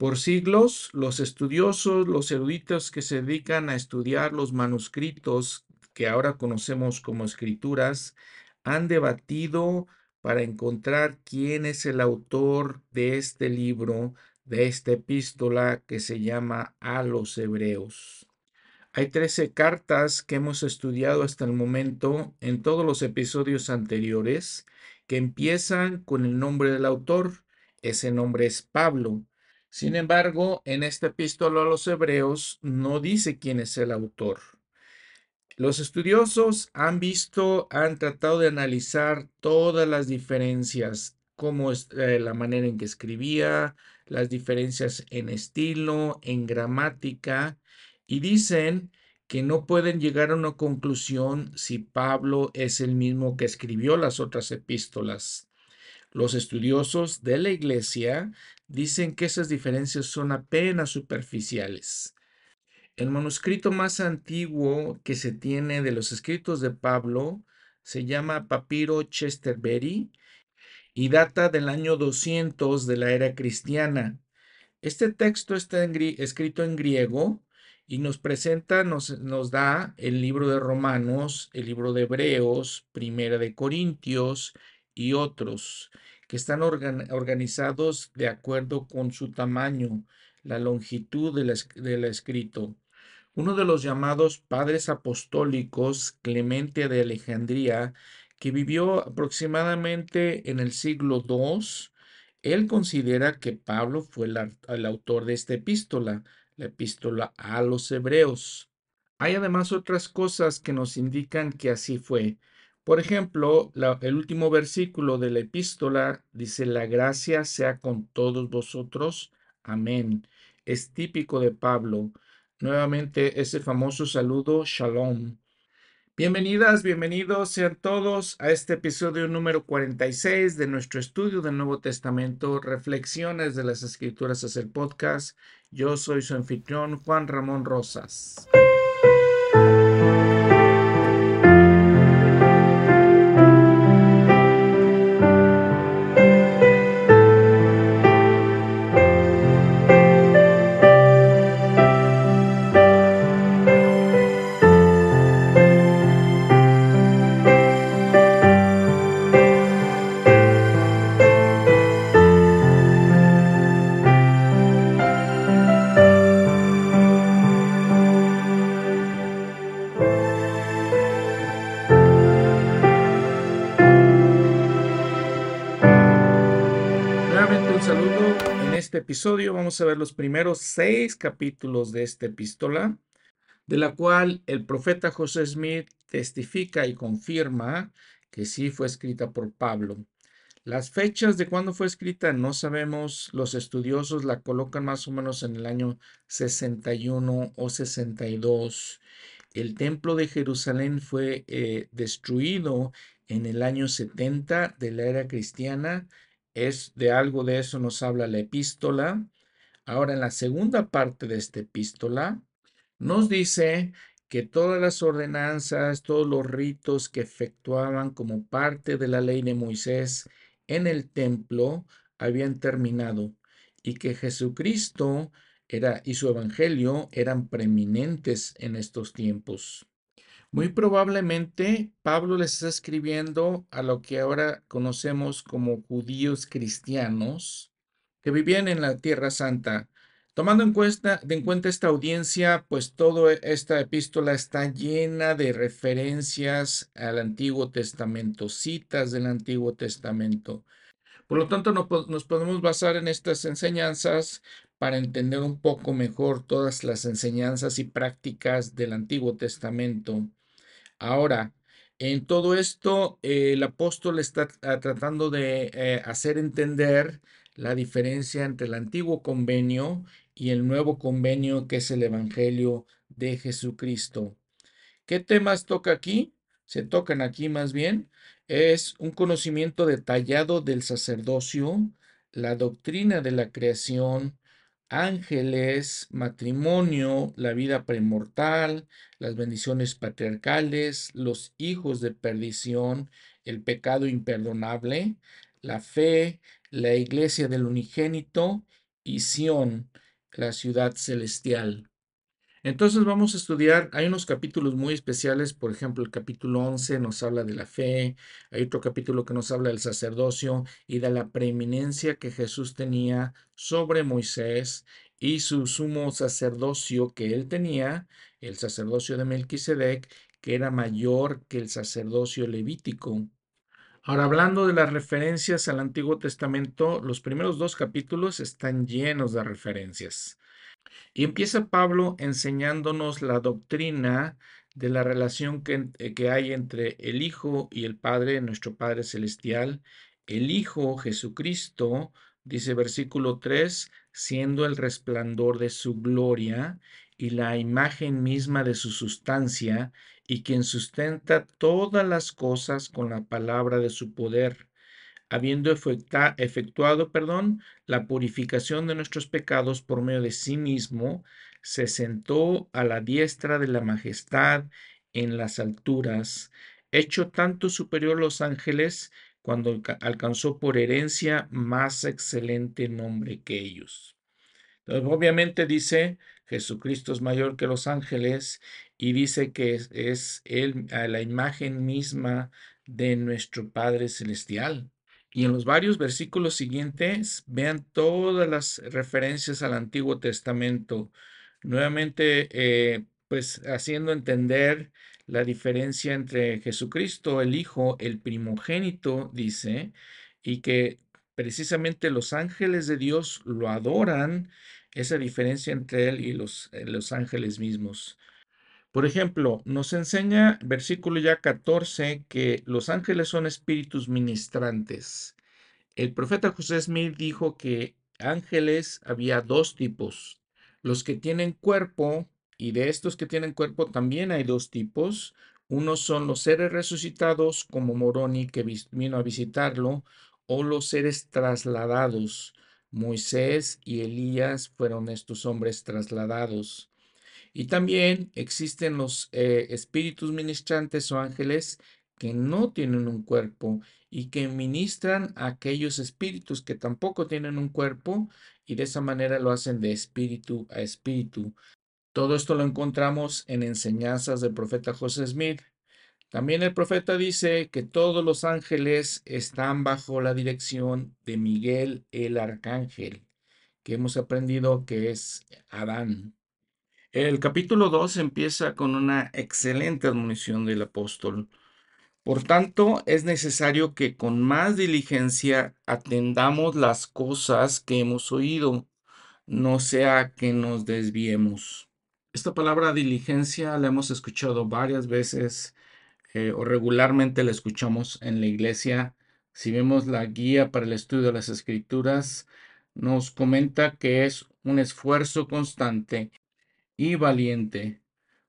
Por siglos, los estudiosos, los eruditos que se dedican a estudiar los manuscritos que ahora conocemos como escrituras, han debatido para encontrar quién es el autor de este libro, de esta epístola que se llama a los hebreos. Hay 13 cartas que hemos estudiado hasta el momento en todos los episodios anteriores que empiezan con el nombre del autor. Ese nombre es Pablo. Sin embargo, en esta epístola a los hebreos no dice quién es el autor. Los estudiosos han visto, han tratado de analizar todas las diferencias, cómo es eh, la manera en que escribía, las diferencias en estilo, en gramática, y dicen que no pueden llegar a una conclusión si Pablo es el mismo que escribió las otras epístolas. Los estudiosos de la iglesia dicen que esas diferencias son apenas superficiales. El manuscrito más antiguo que se tiene de los escritos de Pablo se llama Papiro Chesterberry y data del año 200 de la era cristiana. Este texto está escrito en griego y nos presenta, nos, nos, da el libro de Romanos, el libro de Hebreos, Primera de Corintios y otros que están organizados de acuerdo con su tamaño, la longitud del, escrito. Uno de los llamados padres apostólicos, Clemente de Alejandría, que vivió aproximadamente en el siglo II, él considera que Pablo fue el autor de esta epístola, la epístola a los hebreos. Hay además otras cosas que nos indican que así fue. Por ejemplo, el último versículo de la epístola dice, la gracia sea con todos vosotros. Amén. Es típico de Pablo. Nuevamente ese famoso saludo, shalom. Bienvenidas, bienvenidos sean todos a este episodio número 46 de nuestro estudio del Nuevo Testamento, Reflexiones de las Escrituras hacia el podcast. Yo soy su anfitrión Juan Ramón Rosas. A ver los primeros seis capítulos de esta epístola, de la cual el profeta José Smith testifica y confirma que sí fue escrita por Pablo. Las fechas de cuándo fue escrita no sabemos, los estudiosos la colocan más o menos en el año 61 o 62. El templo de Jerusalén fue eh, destruido en el año 70 de la era cristiana es de algo de eso nos habla la epístola. Ahora, en la segunda parte de esta epístola, nos dice que todas las ordenanzas, todos los ritos que efectuaban como parte de la ley de Moisés en el templo habían terminado y que Jesucristo era, y su evangelio eran preeminentes en estos tiempos. Muy probablemente Pablo les está escribiendo a lo que ahora conocemos como judíos cristianos que vivían en la Tierra Santa. Tomando en cuenta, en cuenta esta audiencia, pues toda esta epístola está llena de referencias al Antiguo Testamento, citas del Antiguo Testamento. Por lo tanto, nos podemos basar en estas enseñanzas para entender un poco mejor todas las enseñanzas y prácticas del Antiguo Testamento. Ahora, en todo esto, el apóstol está tratando de eh, hacer entender la diferencia entre el antiguo convenio y el nuevo convenio que es el Evangelio de Jesucristo. ¿Qué temas toca aquí? Se tocan aquí más bien. Es un conocimiento detallado del sacerdocio, la doctrina de la creación, ángeles, matrimonio, la vida premortal, las bendiciones patriarcales, los hijos de perdición, el pecado imperdonable, la fe, la iglesia del unigénito y Sión, la ciudad celestial. Entonces vamos a estudiar, hay unos capítulos muy especiales, por ejemplo, el capítulo 11 nos habla de la fe, hay otro capítulo que nos habla del sacerdocio y de la preeminencia que Jesús tenía sobre Moisés y su sumo sacerdocio que él tenía, el sacerdocio de Melquisedec, que era mayor que el sacerdocio levítico. Ahora, hablando de las referencias al Antiguo Testamento, los primeros dos capítulos están llenos de referencias. Y empieza Pablo enseñándonos la doctrina de la relación eh, que, hay entre el Hijo y el Padre, nuestro Padre Celestial. El Hijo, Jesucristo, dice versículo 3, siendo el resplandor de su gloria y la imagen misma de su sustancia, y quien sustenta todas las cosas con la palabra de su poder habiendo efectuado, perdón, la purificación de nuestros pecados por medio de sí mismo, se sentó a la diestra de la majestad en las alturas, hecho tanto superior a los ángeles, cuando alcanzó por herencia más excelente nombre que ellos. obviamente dice, Jesucristo es mayor que los ángeles y dice que es, es él a la imagen misma de nuestro Padre Celestial. Y en los varios versículos siguientes, vean todas las referencias al Antiguo Testamento, nuevamente, eh, pues haciendo entender la diferencia entre Jesucristo, el Hijo, el primogénito, dice, y que precisamente los ángeles de Dios lo adoran, esa diferencia entre él y los, eh, los ángeles mismos. Por ejemplo, nos enseña versículo ya 14 que los ángeles son espíritus ministrantes. El profeta José Smith dijo que ángeles había dos tipos, los que tienen cuerpo, y de estos que tienen cuerpo también hay dos tipos. Unos son los seres resucitados, como Moroni que vino a visitarlo, o los seres trasladados. Moisés y Elías fueron estos hombres trasladados. Y también existen los eh, espíritus ministrantes o ángeles que no tienen un cuerpo y que ministran a aquellos espíritus que tampoco tienen un cuerpo y de esa manera lo hacen de espíritu a espíritu. Todo esto lo encontramos en enseñanzas del profeta José Smith. También el profeta dice que todos los ángeles están bajo la dirección de Miguel el arcángel, que hemos aprendido que es Adán. El capítulo 2 empieza con una excelente admonición del apóstol. Por tanto, es necesario que con más diligencia atendamos las cosas que hemos oído, no sea que nos desviemos. Esta palabra diligencia la hemos escuchado varias veces eh, o regularmente la escuchamos en la iglesia. Si vemos la guía para el estudio de las escrituras, nos comenta que es un esfuerzo constante y valiente,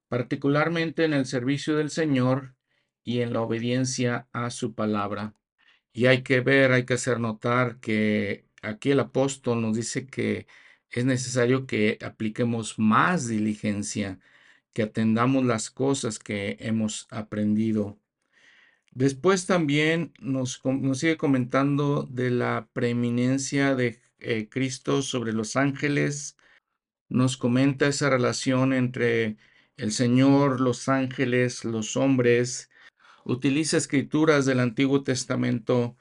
particularmente en el servicio del Señor y en la obediencia a su palabra. Y hay que ver, hay que hacer notar que aquí el apóstol nos dice que es necesario que apliquemos más diligencia, que atendamos las cosas que hemos aprendido. Después también nos, sigue comentando de la preeminencia de eh, Cristo sobre los ángeles nos comenta esa relación entre el Señor, los ángeles, los hombres. Utiliza escrituras del Antiguo Testamento,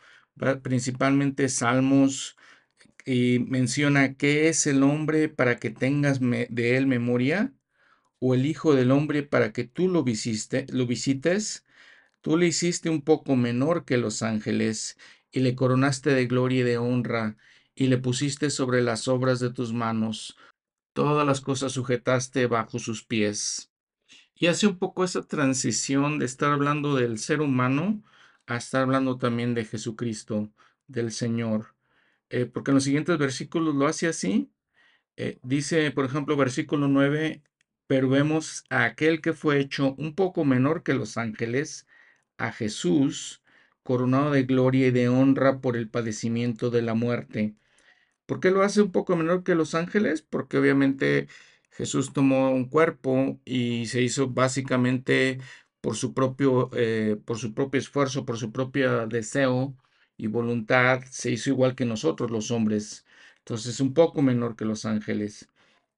principalmente salmos, y menciona qué es el hombre para que tengas de él memoria, o el Hijo del Hombre para que tú lo, visiste, lo visites. Tú le hiciste un poco menor que los ángeles, y le coronaste de gloria y de honra, y le pusiste sobre las obras de tus manos todas las cosas sujetaste bajo sus pies. Y hace un poco esa transición de estar hablando del ser humano a estar hablando también de Jesucristo, del Señor. Eh, porque en los siguientes versículos lo hace así. Eh, dice, por ejemplo, versículo 9, pero vemos a aquel que fue hecho un poco menor que los ángeles, a Jesús, coronado de gloria y de honra por el padecimiento de la muerte ¿Por qué lo hace un poco menor que los ángeles? Porque obviamente Jesús tomó un cuerpo y se hizo básicamente por su propio, eh, por su propio esfuerzo, por su propio deseo y voluntad, se hizo igual que nosotros los hombres. Entonces, un poco menor que los ángeles.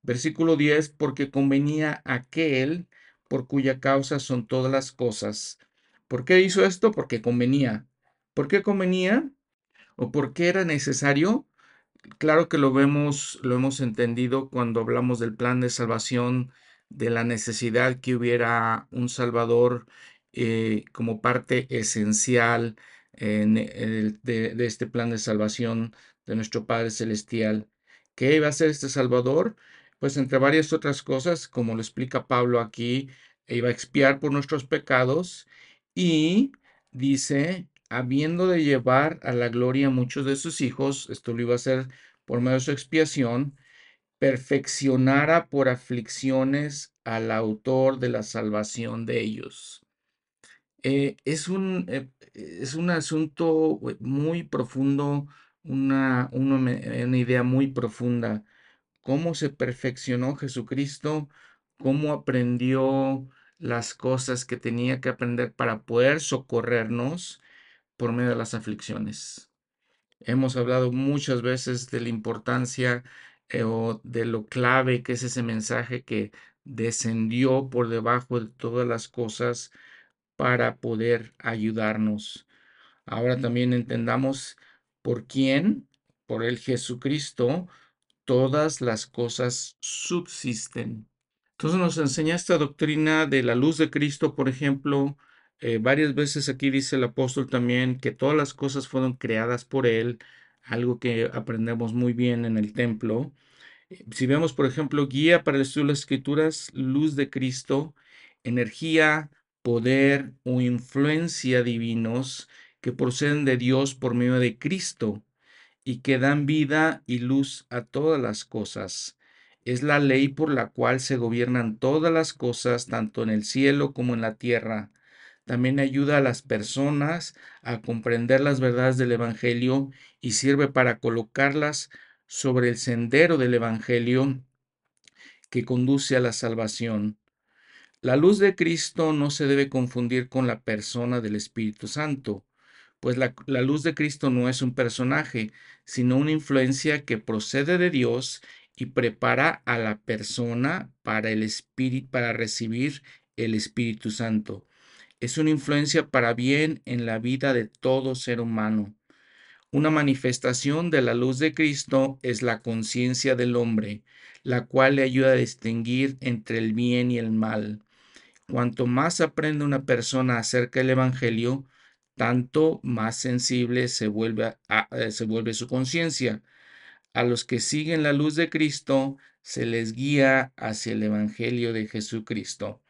Versículo 10, porque convenía aquel por cuya causa son todas las cosas. ¿Por qué hizo esto? Porque convenía. ¿Por qué convenía? ¿O por qué era necesario? Claro que lo vemos, lo hemos entendido cuando hablamos del plan de salvación, de la necesidad que hubiera un Salvador eh, como parte esencial de, de este plan de salvación de nuestro Padre Celestial. ¿Qué iba a ser este Salvador? Pues entre varias otras cosas, como lo explica Pablo aquí, iba a expiar por nuestros pecados y dice, habiendo de llevar a la gloria a muchos de sus hijos, esto lo iba a hacer por medio de su expiación, perfeccionara por aflicciones al autor de la salvación de ellos. Eh, es, un, eh, es un asunto eh, muy profundo, una, una, idea muy profunda. Cómo se perfeccionó Jesucristo, cómo aprendió las cosas que tenía que aprender para poder socorrernos de las aflicciones. Hemos hablado muchas veces de la importancia eh, o de lo clave que es ese mensaje que descendió por debajo de todas las cosas para poder ayudarnos. Ahora también entendamos por quién, por el Jesucristo, todas las cosas subsisten. Entonces nos enseña esta doctrina de la luz de Cristo, por ejemplo, eh, varias veces aquí dice el apóstol también que todas las cosas fueron creadas por Él, algo que aprendemos muy bien en el templo. Eh, si vemos, por ejemplo, guía para el estudio de las escrituras, luz de Cristo, energía, poder o influencia divinos que proceden de Dios por medio de Cristo y que dan vida y luz a todas las cosas. Es la ley por la cual se gobiernan todas las cosas, tanto en el cielo como en la tierra. También ayuda a las personas a comprender las verdades del Evangelio y sirve para colocarlas sobre el sendero del Evangelio que conduce a la salvación. La luz de Cristo no se debe confundir con la persona del Espíritu Santo pues la, luz de Cristo no es un personaje, sino una influencia que procede de Dios y prepara a la persona para el espíritu para recibir el Espíritu Santo. Es una influencia para bien en la vida de todo ser humano. Una manifestación de la luz de Cristo es la conciencia del hombre, la cual le ayuda a distinguir entre el bien y el mal. Cuanto más aprende una persona acerca del Evangelio, tanto más sensible se vuelve, eh, se vuelve su conciencia. A los que siguen la luz de Cristo se les guía hacia el Evangelio de Jesucristo.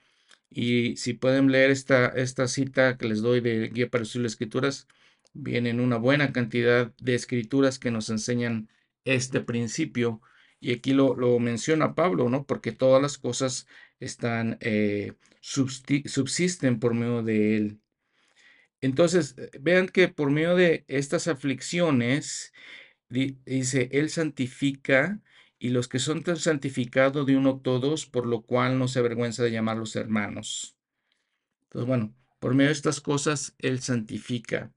Y si pueden leer esta, esta cita que les doy de Guía para las Escrituras, vienen una buena cantidad de escrituras que nos enseñan este principio. Y aquí lo, lo menciona Pablo, ¿no? Porque todas las cosas están, eh, subsisten por medio de él. Entonces, eh, vean que por medio de estas aflicciones, dice, Él santifica y los que son santificados de uno todos, por lo cual no se avergüenza de llamarlos hermanos. Entonces, bueno, por medio de estas cosas, Él santifica.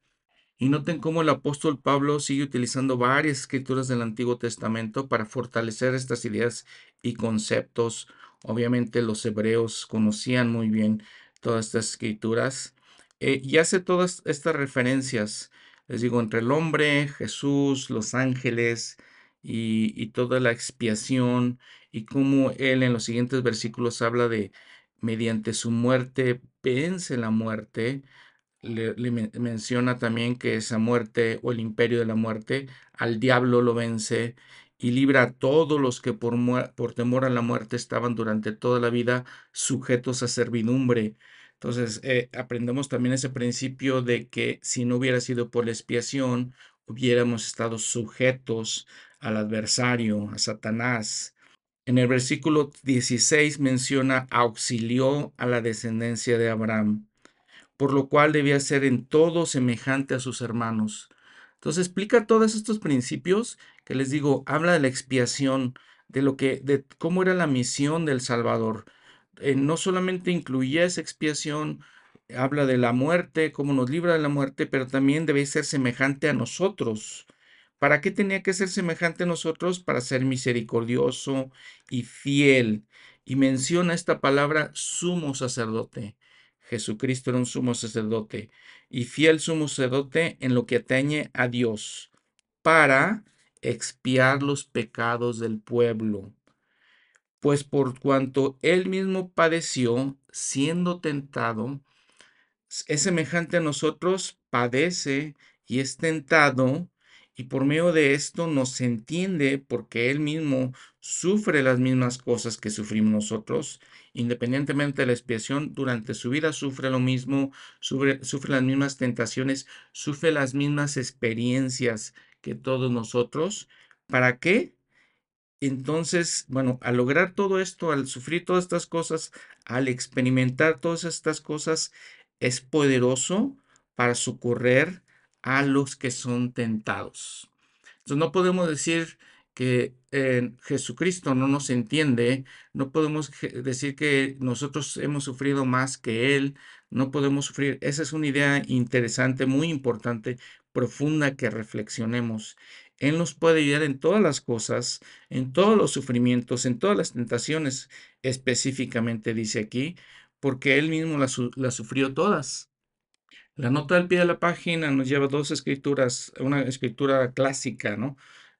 Y noten cómo el apóstol Pablo sigue utilizando varias escrituras del Antiguo Testamento para fortalecer estas ideas y conceptos. Obviamente los hebreos conocían muy bien todas estas escrituras eh, y hace todas estas referencias, les digo, entre el hombre, Jesús, los ángeles y, toda la expiación y cómo él en los siguientes versículos habla de mediante su muerte vence la muerte. Le, menciona también que esa muerte o el imperio de la muerte al diablo lo vence y libra a todos los que por, por temor a la muerte estaban durante toda la vida sujetos a servidumbre entonces, eh, aprendemos también ese principio de que si no hubiera sido por la expiación, hubiéramos estado sujetos al adversario, a Satanás. En el versículo 16 menciona auxilió a la descendencia de Abraham, por lo cual debía ser en todo semejante a sus hermanos. Entonces explica todos estos principios que les digo, habla de la expiación, de lo que, de cómo era la misión del Salvador, eh, no solamente incluía esa expiación, habla de la muerte, cómo nos libra de la muerte, pero también debe ser semejante a nosotros, ¿Para qué tenía que ser semejante a nosotros? Para ser misericordioso y fiel. Y menciona esta palabra sumo sacerdote. Jesucristo era un sumo sacerdote y fiel sumo sacerdote en lo que atañe a Dios para expiar los pecados del pueblo. Pues por cuanto él mismo padeció, siendo tentado, es semejante a nosotros, padece y es tentado, y por medio de esto nos entiende porque Él mismo sufre las mismas cosas que sufrimos nosotros, independientemente de la expiación, durante su vida sufre lo mismo, sufre, sufre las mismas tentaciones, sufre las mismas experiencias que todos nosotros. ¿Para qué? Entonces, bueno, al lograr todo esto, al sufrir todas estas cosas, al experimentar todas estas cosas, es poderoso para socorrer a los que son tentados. Entonces no podemos decir que Jesucristo no nos entiende, no podemos decir que nosotros hemos sufrido más que Él, no podemos sufrir. Esa es una idea interesante, muy importante, profunda que reflexionemos. Él nos puede ayudar en todas las cosas, en todos los sufrimientos, en todas las tentaciones, específicamente dice aquí, porque Él mismo las, sufrió todas. La nota del pie de la página nos lleva dos escrituras, una escritura clásica, ¿no?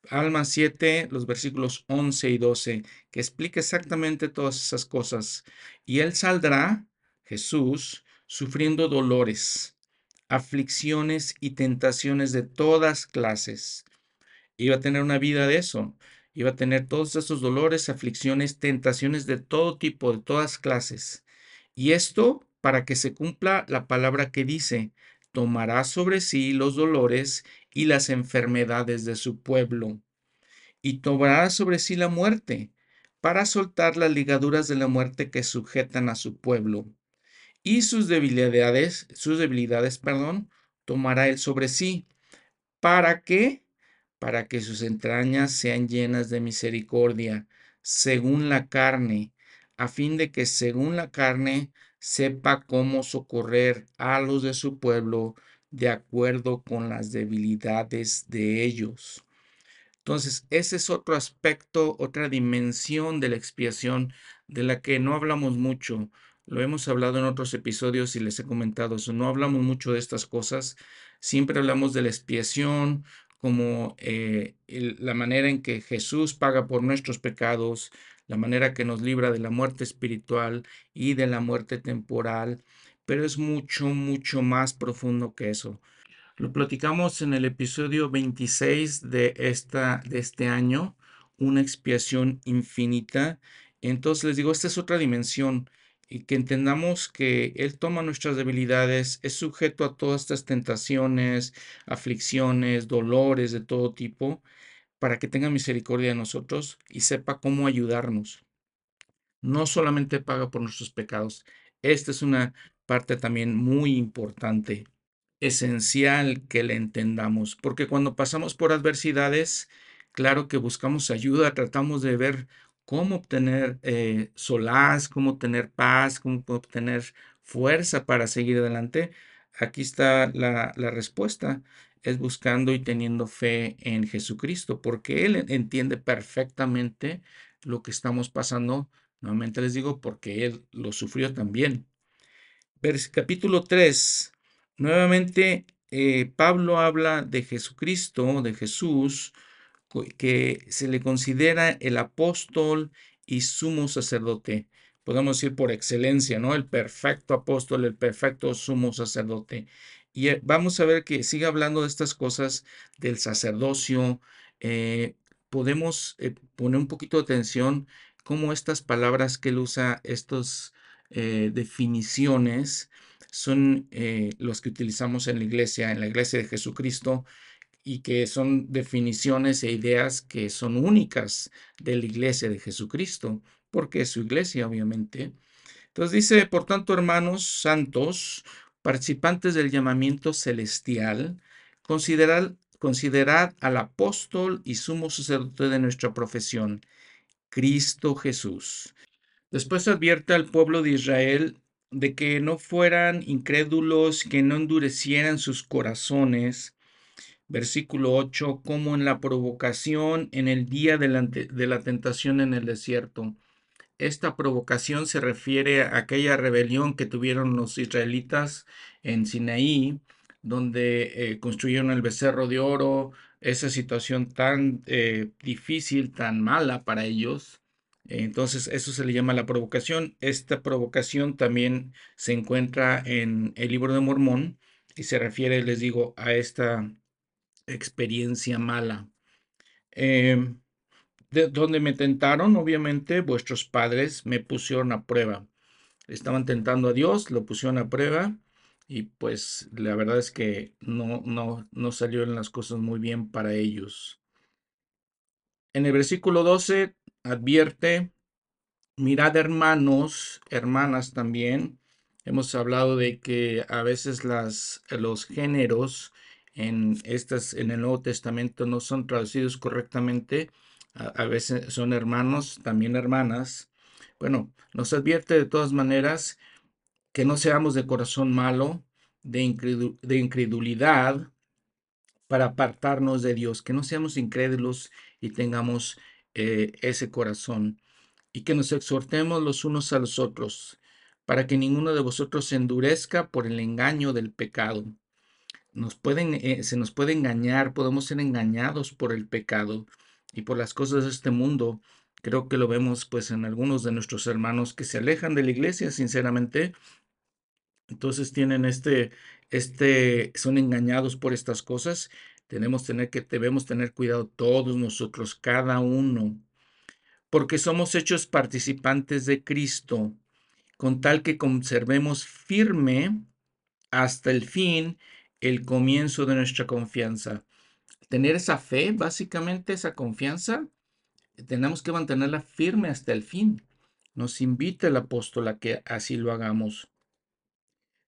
Alma 7, los versículos 11 y 12, que explica exactamente todas esas cosas. Y Él saldrá, Jesús, sufriendo dolores, aflicciones y tentaciones de todas clases. Iba a tener una vida de eso. Iba a tener todos esos dolores, aflicciones, tentaciones de todo tipo, de todas clases. Y esto para que se cumpla la palabra que dice, tomará sobre sí los dolores y las enfermedades de su pueblo, y tomará sobre sí la muerte, para soltar las ligaduras de la muerte que sujetan a su pueblo. Y sus debilidades, sus debilidades, perdón, tomará él sobre sí. ¿Para qué? Para que sus entrañas sean llenas de misericordia, según la carne, a fin de que según la carne sepa cómo socorrer a los de su pueblo de acuerdo con las debilidades de ellos. Entonces, ese es otro aspecto, otra dimensión de la expiación de la que no hablamos mucho. Lo hemos hablado en otros episodios y les he comentado eso. No hablamos mucho de estas cosas. Siempre hablamos de la expiación como eh, la manera en que Jesús paga por nuestros pecados, la manera que nos libra de la muerte espiritual y de la muerte temporal, pero es mucho, mucho más profundo que eso. Lo platicamos en el episodio 26 de, esta, de este año, una expiación infinita. Entonces les digo, esta es otra dimensión y que entendamos que Él toma nuestras debilidades, es sujeto a todas estas tentaciones, aflicciones, dolores de todo tipo, para que tenga misericordia de nosotros y sepa cómo ayudarnos. No solamente paga por nuestros pecados. Esta es una parte también muy importante, esencial que le entendamos, porque cuando pasamos por adversidades, claro que buscamos ayuda, tratamos de ver cómo obtener eh, solaz, cómo obtener paz, cómo obtener fuerza para seguir adelante. Aquí está la, la respuesta es buscando y teniendo fe en Jesucristo, porque Él entiende perfectamente lo que estamos pasando. Nuevamente les digo, porque Él lo sufrió también. capítulo 3, nuevamente eh, Pablo habla de Jesucristo, de Jesús, que se le considera el apóstol y sumo sacerdote. Podemos decir por excelencia, ¿no? El perfecto apóstol, el perfecto sumo sacerdote. Y eh, vamos a ver que sigue hablando de estas cosas del sacerdocio. Eh, podemos eh, poner un poquito de atención cómo estas palabras que él usa, estas definiciones, son los que utilizamos en la iglesia, en la iglesia de Jesucristo, y que son definiciones e ideas que son únicas de la iglesia de Jesucristo, porque es su iglesia, obviamente. Entonces dice, por tanto, hermanos santos, participantes del llamamiento celestial, considerad, al apóstol y sumo sacerdote de nuestra profesión, Cristo Jesús. Después advierte al pueblo de Israel de que no fueran incrédulos, que no endurecieran sus corazones, versículo 8, como en la provocación en el día de la, de la tentación en el desierto. Esta provocación se refiere a aquella rebelión que tuvieron los israelitas en Sinaí, donde eh, construyeron el becerro de oro, esa situación tan eh, difícil, tan mala para ellos. Entonces, eso se le llama la provocación. Esta provocación también se encuentra en el libro de Mormón y se refiere, les digo, a esta experiencia mala. Em, de donde me tentaron, obviamente, vuestros padres me pusieron a prueba. Estaban tentando a Dios, lo pusieron a prueba y pues la verdad es que no, no, no salieron las cosas muy bien para ellos. En el versículo 12 advierte, mirad hermanos, hermanas también. Hemos hablado de que a veces las, los géneros en, estas, en el Nuevo Testamento no son traducidos correctamente. A, veces son hermanos, también hermanas. Bueno, nos advierte de todas maneras que no seamos de corazón malo, de, incredulidad, para apartarnos de Dios, que no seamos incrédulos y tengamos eh, ese corazón, y que nos exhortemos los unos a los otros, para que ninguno de vosotros se endurezca por el engaño del pecado nos pueden, eh, se nos puede engañar, podemos ser engañados por el pecado y por las cosas de este mundo. Creo que lo vemos pues en algunos de nuestros hermanos que se alejan de la iglesia, sinceramente. Entonces tienen este, este, son engañados por estas cosas. Tenemos tener que, debemos tener cuidado todos nosotros, cada uno, porque somos hechos participantes de Cristo, con tal que conservemos firme hasta el fin el comienzo de nuestra confianza. Tener esa fe, básicamente esa confianza, tenemos que mantenerla firme hasta el fin. Nos invita el apóstol a que así lo hagamos.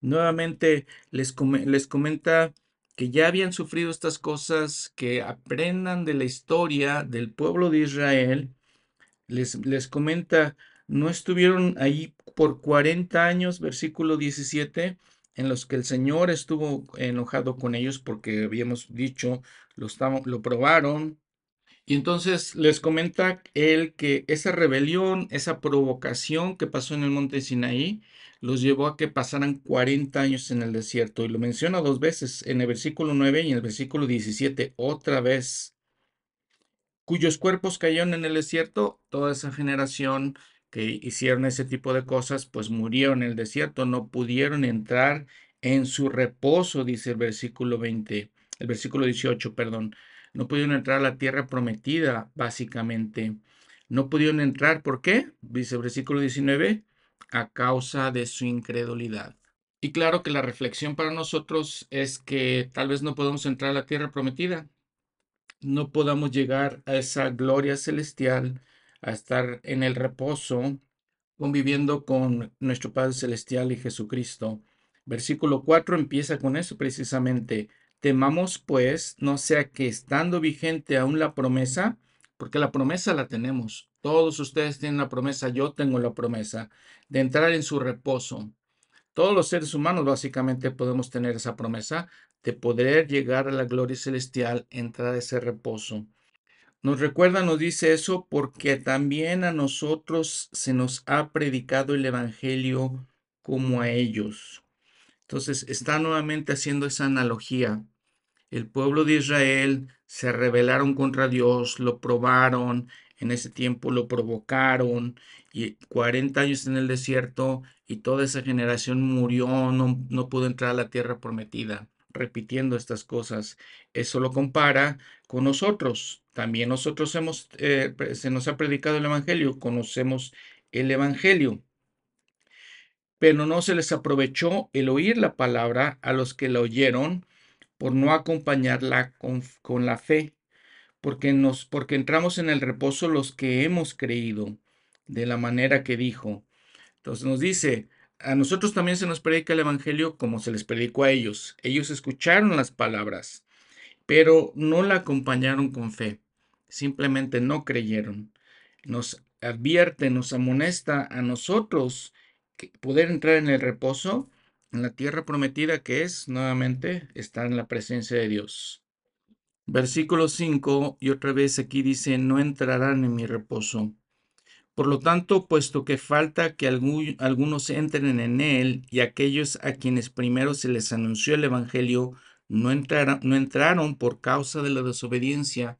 Nuevamente les, les comenta que ya habían sufrido estas cosas, que aprendan de la historia del pueblo de Israel. Les, les comenta, no estuvieron ahí por 40 años, versículo 17, en los que el Señor estuvo enojado con ellos porque habíamos dicho, lo, probaron. Y entonces les comenta él que esa rebelión, esa provocación que pasó en el monte Sinaí, los llevó a que pasaran 40 años en el desierto. Y lo menciona dos veces, en el versículo 9 y en el versículo 17, otra vez. Cuyos cuerpos cayeron en el desierto, toda esa generación que hicieron ese tipo de cosas, pues murieron en el desierto, no pudieron entrar en su reposo, dice el versículo 20, el versículo 18, perdón. No pudieron entrar a la tierra prometida, básicamente. No pudieron entrar, ¿por qué? Dice el versículo 19, a causa de su incredulidad. Y claro que la reflexión para nosotros es que tal vez no podamos entrar a la tierra prometida, no podamos llegar a esa gloria celestial a estar en el reposo, conviviendo con nuestro Padre Celestial y Jesucristo. Versículo 4 empieza con eso precisamente. Temamos pues, no sea que estando vigente aún la promesa, porque la promesa la tenemos. Todos ustedes tienen la promesa, yo tengo la promesa de entrar en su reposo. Todos los seres humanos básicamente podemos tener esa promesa de poder llegar a la gloria celestial, entrar a ese reposo. Nos recuerda, nos dice eso porque también a nosotros se nos ha predicado el Evangelio como a ellos. Entonces está nuevamente haciendo esa analogía. El pueblo de Israel se rebelaron contra Dios, lo probaron, en ese tiempo lo provocaron y 40 años en el desierto y toda esa generación murió, no, no pudo entrar a la tierra prometida repitiendo estas cosas. Eso lo compara con nosotros. También nosotros hemos, eh, se nos ha predicado el Evangelio, conocemos el Evangelio. Pero no se les aprovechó el oír la palabra a los que la oyeron por no acompañarla con, con la fe, porque, nos, porque entramos en el reposo los que hemos creído de la manera que dijo. Entonces nos dice, a nosotros también se nos predica el Evangelio como se les predicó a ellos. Ellos escucharon las palabras, pero no la acompañaron con fe. Simplemente no creyeron. Nos advierte, nos amonesta a nosotros poder entrar en el reposo, en la tierra prometida que es nuevamente estar en la presencia de Dios. Versículo 5, y otra vez aquí dice, no entrarán en mi reposo. Por lo tanto, puesto que falta que algunos entren en él y aquellos a quienes primero se les anunció el Evangelio no entraron, no entraron por causa de la desobediencia,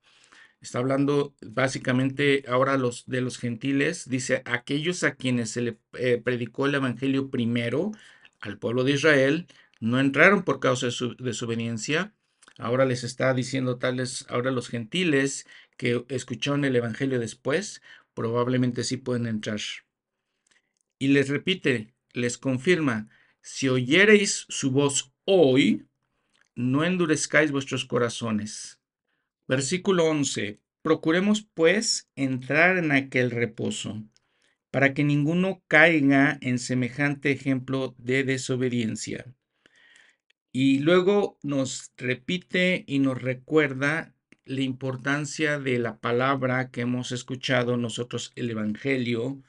Está hablando básicamente ahora los, de los gentiles. Dice, aquellos a quienes se le eh, predicó el Evangelio primero, al pueblo de Israel, no entraron por causa de su desobediencia. Ahora les está diciendo tales, ahora los gentiles que escucharon el Evangelio después, probablemente sí pueden entrar. Y les repite, les confirma, si oyereis su voz hoy, no endurezcáis vuestros corazones Versículo 11. Procuremos pues entrar en aquel reposo, para que ninguno caiga en semejante ejemplo de desobediencia. Y luego nos repite y nos recuerda la importancia de la palabra que hemos escuchado nosotros, el Evangelio,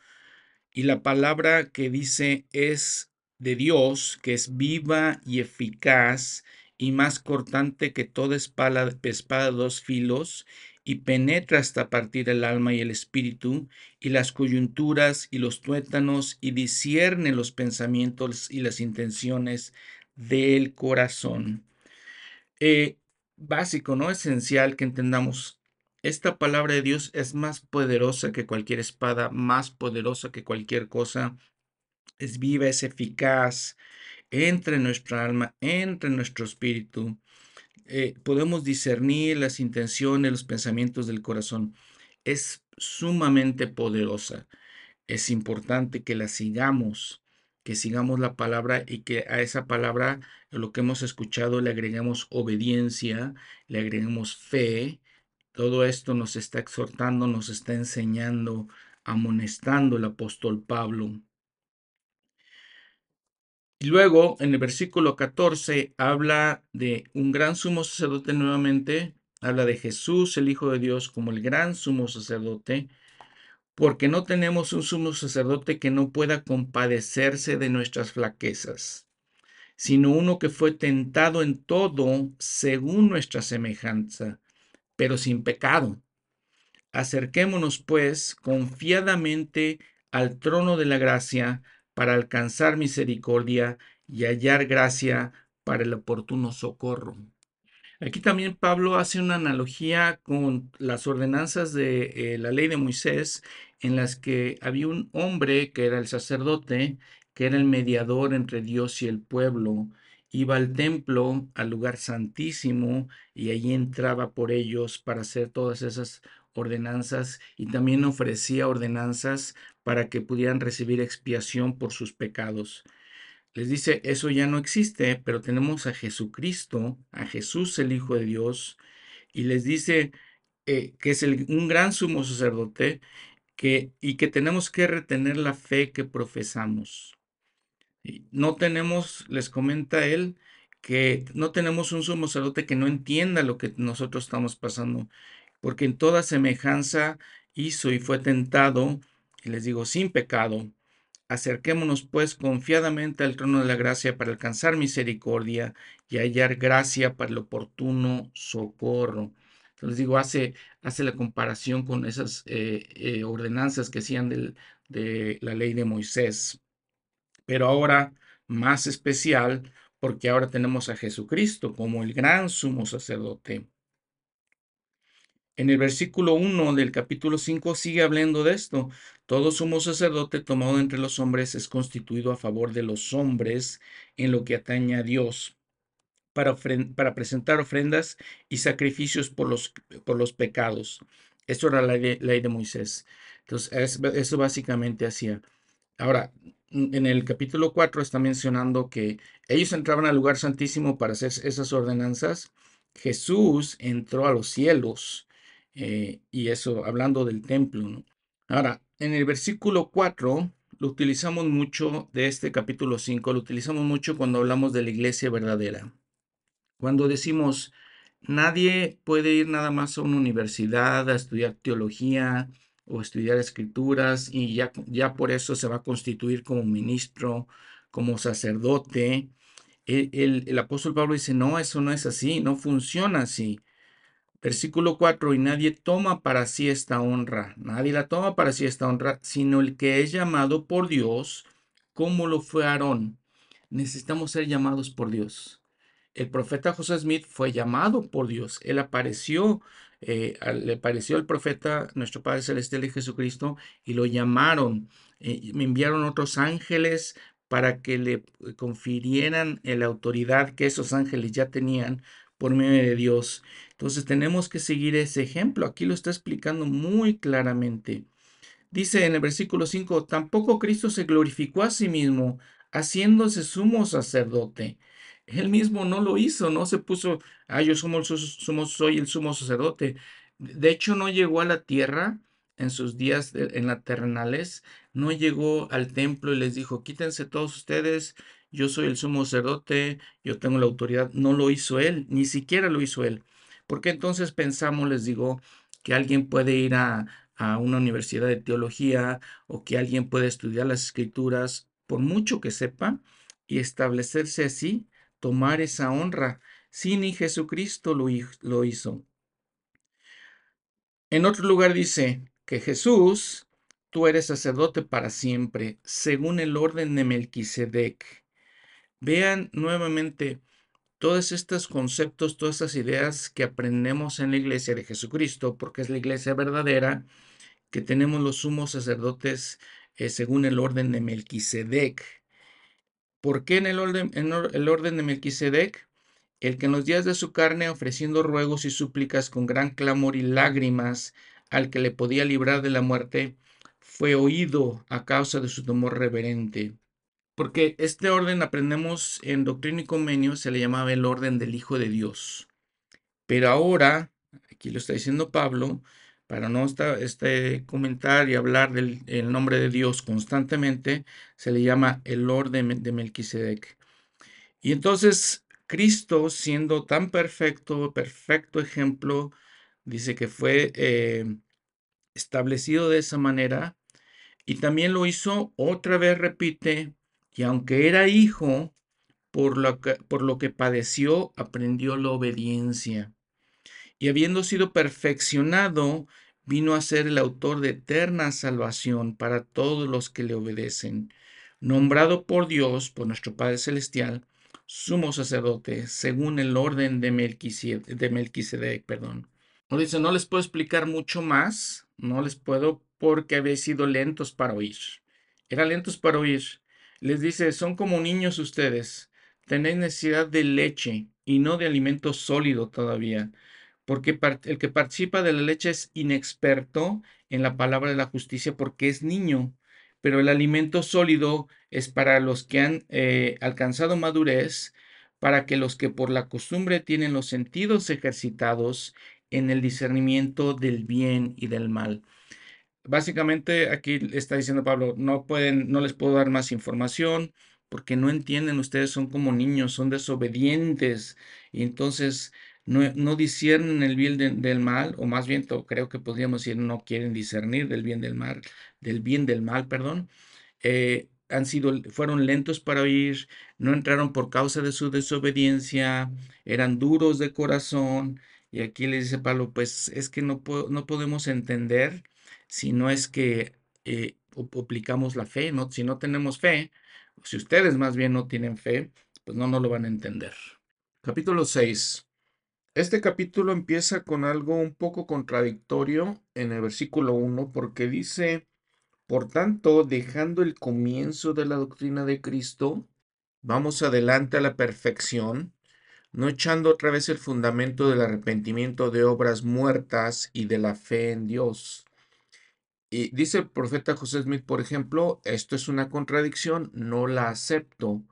y la palabra que dice es de Dios, que es viva y eficaz y más cortante que toda espada, de dos filos, y penetra hasta partir el alma y el espíritu, y las coyunturas y los tuétanos, y discierne los pensamientos y las intenciones del corazón. Eh, básico, ¿no? Esencial que entendamos. Esta palabra de Dios es más poderosa que cualquier espada, más poderosa que cualquier cosa. Es viva, es eficaz, entre nuestra alma, entre nuestro espíritu. Eh, podemos discernir las intenciones, los pensamientos del corazón. Es sumamente poderosa. Es importante que la sigamos, que sigamos la palabra y que a esa palabra, lo que hemos escuchado, le agreguemos obediencia, le agreguemos fe. Todo esto nos está exhortando, nos está enseñando, amonestando el apóstol Pablo. Y luego en el versículo 14 habla de un gran sumo sacerdote nuevamente, habla de Jesús, el Hijo de Dios, como el gran sumo sacerdote, porque no tenemos un sumo sacerdote que no pueda compadecerse de nuestras flaquezas, sino uno que fue tentado en todo según nuestra semejanza, pero sin pecado. Acerquémonos, pues, confiadamente al trono de la gracia, para alcanzar misericordia y hallar gracia para el oportuno socorro. Aquí también Pablo hace una analogía con las ordenanzas de eh, la ley de Moisés, en las que había un hombre que era el sacerdote, que era el mediador entre Dios y el pueblo, iba al templo, al lugar santísimo, y allí entraba por ellos para hacer todas esas ordenanzas y también ofrecía ordenanzas para que pudieran recibir expiación por sus pecados. Les dice, eso ya no existe, pero tenemos a Jesucristo, a Jesús el Hijo de Dios, y les dice eh, que es un gran sumo sacerdote que, y que tenemos que retener la fe que profesamos. No tenemos, les comenta él, que no tenemos un sumo sacerdote que no entienda lo que nosotros estamos pasando porque en toda semejanza hizo y fue tentado, y les digo, sin pecado. Acerquémonos pues confiadamente al trono de la gracia para alcanzar misericordia y hallar gracia para el oportuno socorro. Entonces digo, hace, hace la comparación con esas eh, eh, ordenanzas que hacían de la ley de Moisés. Pero ahora más especial, porque ahora tenemos a Jesucristo como el gran sumo sacerdote. En el versículo 1 del capítulo 5 sigue hablando de esto. Todo sumo sacerdote tomado entre los hombres es constituido a favor de los hombres en lo que atañe a Dios, para, presentar ofrendas y sacrificios por los, pecados. Esto era la ley, de Moisés. Entonces, eso básicamente hacía. Ahora, en el capítulo 4 está mencionando que ellos entraban al lugar santísimo para hacer esas ordenanzas. Jesús entró a los cielos eh, y eso hablando del templo. Ahora, en el versículo 4 lo utilizamos mucho de este capítulo 5, lo utilizamos mucho cuando hablamos de la iglesia verdadera. Cuando decimos, nadie puede ir nada más a una universidad a estudiar teología o estudiar escrituras y ya, ya por eso se va a constituir como ministro, como sacerdote. el apóstol Pablo dice, no, eso no es así, no funciona así Versículo 4, y nadie toma para sí esta honra, nadie la toma para sí esta honra, sino el que es llamado por Dios, como lo fue Aarón. Necesitamos ser llamados por Dios. El profeta José Smith fue llamado por Dios. Él apareció, eh, le apareció el profeta, nuestro Padre Celestial de Jesucristo, y lo llamaron. Eh, me enviaron otros ángeles para que le confirieran la autoridad que esos ángeles ya tenían por medio de Dios. Entonces tenemos que seguir ese ejemplo. Aquí lo está explicando muy claramente. Dice en el versículo 5, tampoco Cristo se glorificó a sí mismo, haciéndose sumo sacerdote. Él mismo no lo hizo, no se puso, ah, yo soy el sumo sacerdote. De hecho, no llegó a la tierra en sus días en la terrenales, no llegó al templo y les dijo, quítense todos ustedes, yo soy el sumo sacerdote, yo tengo la autoridad. No lo hizo él, ni siquiera lo hizo él. Porque entonces pensamos, les digo, que alguien puede ir a, a una universidad de teología o que alguien puede estudiar las escrituras, por mucho que sepa, y establecerse así, tomar esa honra. Sí, ni Jesucristo lo, lo hizo. En otro lugar dice que Jesús, tú eres sacerdote para siempre, según el orden de Melquisedec. Vean nuevamente todos estos conceptos, todas estas ideas que aprendemos en la iglesia de Jesucristo, porque es la iglesia verdadera, que tenemos los sumos sacerdotes eh, según el orden de Melquisedec. ¿Por qué en el orden, en el orden de Melquisedec? El que en los días de su carne, ofreciendo ruegos y súplicas con gran clamor y lágrimas al que le podía librar de la muerte, fue oído a causa de su temor reverente. Porque este orden aprendemos en Doctrina y Convenio, se le llamaba el orden del Hijo de Dios. Pero ahora, aquí lo está diciendo Pablo, para no este, comentar y hablar del nombre de Dios constantemente, se le llama el orden de Melquisedec. Y entonces Cristo, siendo tan perfecto, perfecto ejemplo, dice que fue eh, establecido de esa manera, y también lo hizo, otra vez repite, y aunque era hijo, por lo que, por lo que padeció, aprendió la obediencia. Y habiendo sido perfeccionado, vino a ser el autor de eterna salvación para todos los que le obedecen, nombrado por Dios, por nuestro Padre Celestial, sumo sacerdote, según el orden de Melquisedec. De Melquisedec perdón. dice, no les puedo explicar mucho más, no les puedo porque habéis sido lentos para oír. Eran lentos para oír. Les dice, son como niños ustedes, tenéis necesidad de leche y no de alimento sólido todavía, porque el que participa de la leche es inexperto en la palabra de la justicia porque es niño, pero el alimento sólido es para los que han eh, alcanzado madurez, para que los que por la costumbre tienen los sentidos ejercitados en el discernimiento del bien y del mal básicamente aquí está diciendo Pablo, no pueden, no les puedo dar más información porque no entienden, ustedes son como niños, son desobedientes y entonces no, no el bien del mal, o más bien creo que podríamos decir no quieren discernir del bien del mal, del bien del mal, perdón. Eh, han sido, fueron lentos para oír, no entraron por causa de su desobediencia, eran duros de corazón. Y aquí le dice Pablo, pues es que no, no podemos entender si no es que eh, aplicamos la fe, ¿no? si no tenemos fe, si ustedes más bien no tienen fe, pues no, no lo van a entender. Capítulo 6. Este capítulo empieza con algo un poco contradictorio en el versículo 1 porque dice, por tanto, dejando el comienzo de la doctrina de Cristo, vamos adelante a la perfección, no echando otra vez el fundamento del arrepentimiento de obras muertas y de la fe en Dios y dice el profeta José Smith, por ejemplo, esto es una contradicción, no la acepto.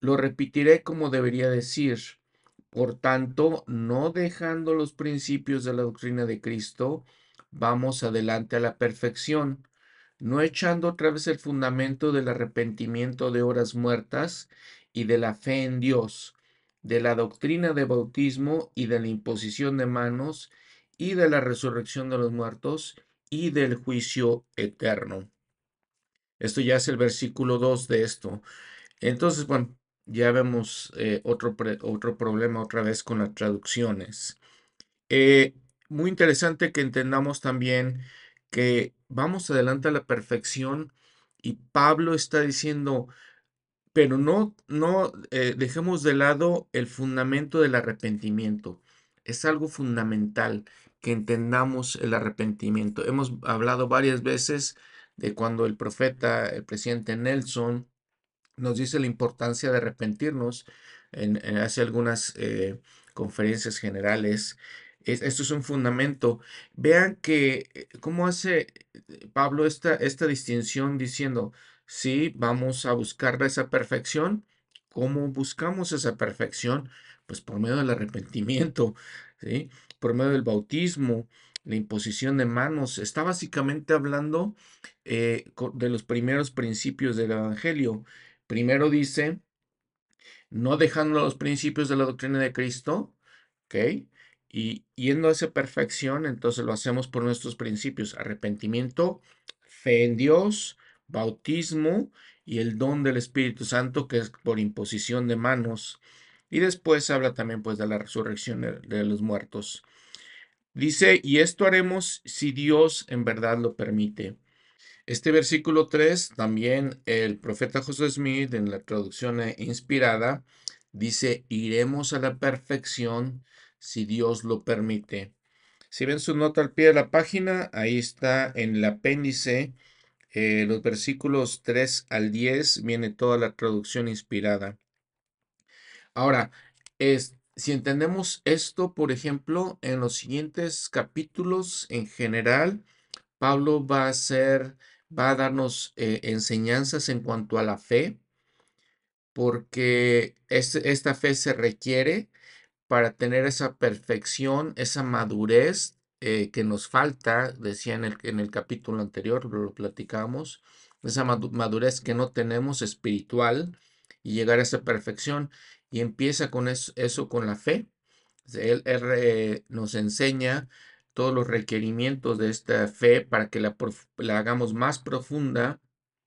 Lo repetiré como debería decir. Por tanto, no dejando los principios de la doctrina de Cristo, vamos adelante a la perfección, no echando otra vez el fundamento del arrepentimiento de horas muertas y de la fe en Dios, de la doctrina de bautismo y de la imposición de manos y de la resurrección de los muertos y del juicio eterno. Esto ya es el versículo 2 de esto. Entonces, bueno, ya vemos eh, otro, otro problema otra vez con las traducciones. Eh, muy interesante que entendamos también que vamos adelante a la perfección y Pablo está diciendo, pero no, no eh, dejemos de lado el fundamento del arrepentimiento. Es algo fundamental que entendamos el arrepentimiento. Hemos hablado varias veces de cuando el profeta, el presidente Nelson, nos dice la importancia de arrepentirnos en, hace algunas eh, conferencias generales. esto es un fundamento. Vean que eh, cómo hace Pablo esta, esta distinción diciendo, sí, vamos a buscar esa perfección. ¿Cómo buscamos esa perfección? Pues por medio del arrepentimiento, ¿sí? por medio del bautismo, la imposición de manos. Está básicamente hablando de los primeros principios del Evangelio. Primero dice, no dejando los principios de la doctrina de Cristo, ¿ok? Y yendo a esa perfección, entonces lo hacemos por nuestros principios, arrepentimiento, fe en Dios, bautismo y el don del Espíritu Santo, que es por imposición de manos. Y después habla también pues de la resurrección de los muertos. Dice, y esto haremos si Dios en verdad lo permite. Este versículo 3, también el profeta José Smith, en la traducción inspirada, dice, iremos a la perfección si Dios lo permite. Si ven su nota al pie de la página, ahí está en el apéndice, eh, los versículos 3 al 10, viene toda la traducción inspirada. Ahora, es, si entendemos esto, por ejemplo, en los siguientes capítulos en general, Pablo va a hacer va a darnos eh, enseñanzas en cuanto a la fe, porque esta fe se requiere para tener esa perfección, esa madurez eh, que nos falta, decía en el, en el capítulo anterior, lo platicamos, esa madurez que no tenemos espiritual y llegar a esa perfección. Y empieza con eso, con la fe. Él, nos enseña todos los requerimientos de esta fe para que la, hagamos más profunda